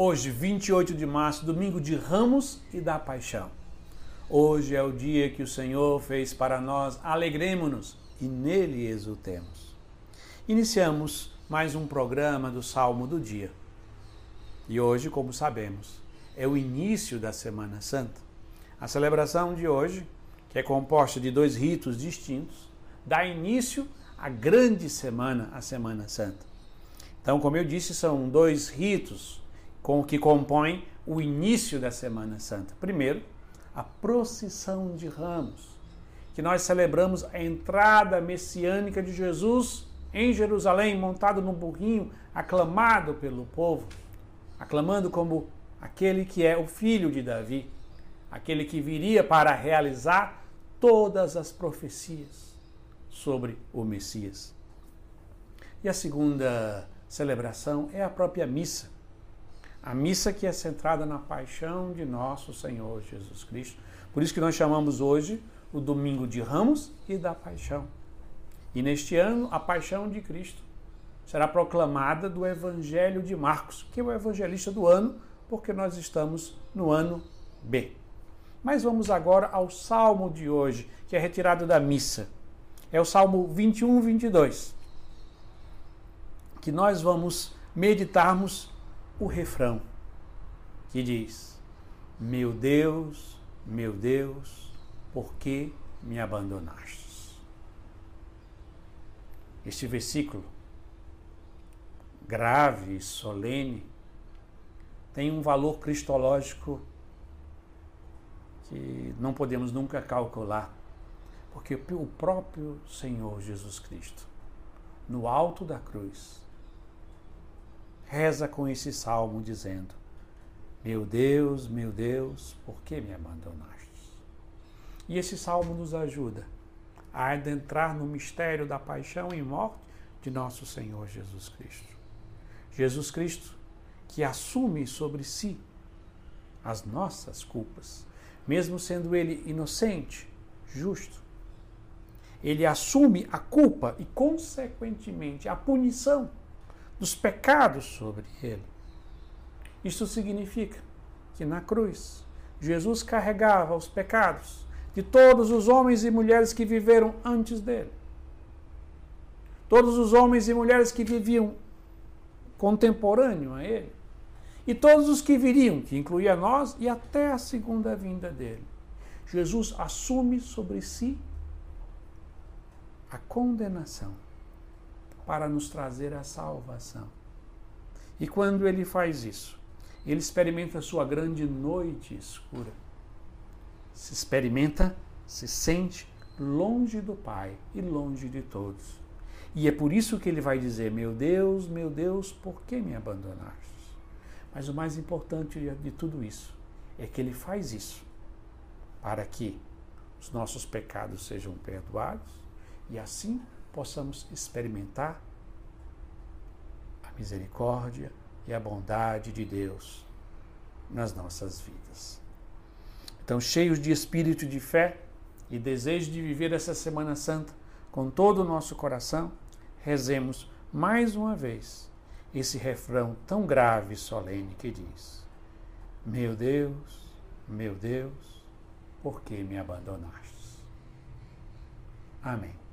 Hoje, 28 de março, domingo de Ramos e da Paixão. Hoje é o dia que o Senhor fez para nós, alegremos-nos e nele exultemos. Iniciamos mais um programa do Salmo do Dia. E hoje, como sabemos, é o início da Semana Santa. A celebração de hoje, que é composta de dois ritos distintos, dá início à grande semana, a Semana Santa. Então, como eu disse, são dois ritos com que compõem o início da Semana Santa. Primeiro, a procissão de ramos, que nós celebramos a entrada messiânica de Jesus em Jerusalém, montado num burrinho, aclamado pelo povo, aclamando como aquele que é o filho de Davi, aquele que viria para realizar todas as profecias sobre o Messias. E a segunda celebração é a própria missa a missa que é centrada na paixão de nosso Senhor Jesus Cristo. Por isso que nós chamamos hoje o domingo de Ramos e da Paixão. E neste ano, a paixão de Cristo será proclamada do Evangelho de Marcos, que é o evangelista do ano, porque nós estamos no ano B. Mas vamos agora ao salmo de hoje, que é retirado da missa. É o salmo 21, 22, que nós vamos meditarmos o refrão que diz: Meu Deus, meu Deus, por que me abandonaste? Este versículo grave e solene tem um valor cristológico que não podemos nunca calcular, porque o próprio Senhor Jesus Cristo, no alto da cruz, reza com esse salmo dizendo: Meu Deus, meu Deus, por que me abandonaste? E esse salmo nos ajuda a adentrar no mistério da paixão e morte de nosso Senhor Jesus Cristo. Jesus Cristo que assume sobre si as nossas culpas, mesmo sendo ele inocente, justo. Ele assume a culpa e, consequentemente, a punição dos pecados sobre ele. Isto significa que na cruz Jesus carregava os pecados de todos os homens e mulheres que viveram antes dele. Todos os homens e mulheres que viviam contemporâneo a ele. E todos os que viriam, que incluía nós e até a segunda vinda dele. Jesus assume sobre si a condenação para nos trazer a salvação. E quando ele faz isso, ele experimenta a sua grande noite escura. Se experimenta, se sente longe do Pai e longe de todos. E é por isso que ele vai dizer: Meu Deus, meu Deus, por que me abandonaste? Mas o mais importante de tudo isso é que ele faz isso para que os nossos pecados sejam perdoados e assim possamos experimentar a misericórdia e a bondade de Deus nas nossas vidas. Então, cheios de espírito de fé e desejo de viver essa Semana Santa com todo o nosso coração, rezemos mais uma vez esse refrão tão grave e solene que diz: Meu Deus, meu Deus, por que me abandonaste? Amém.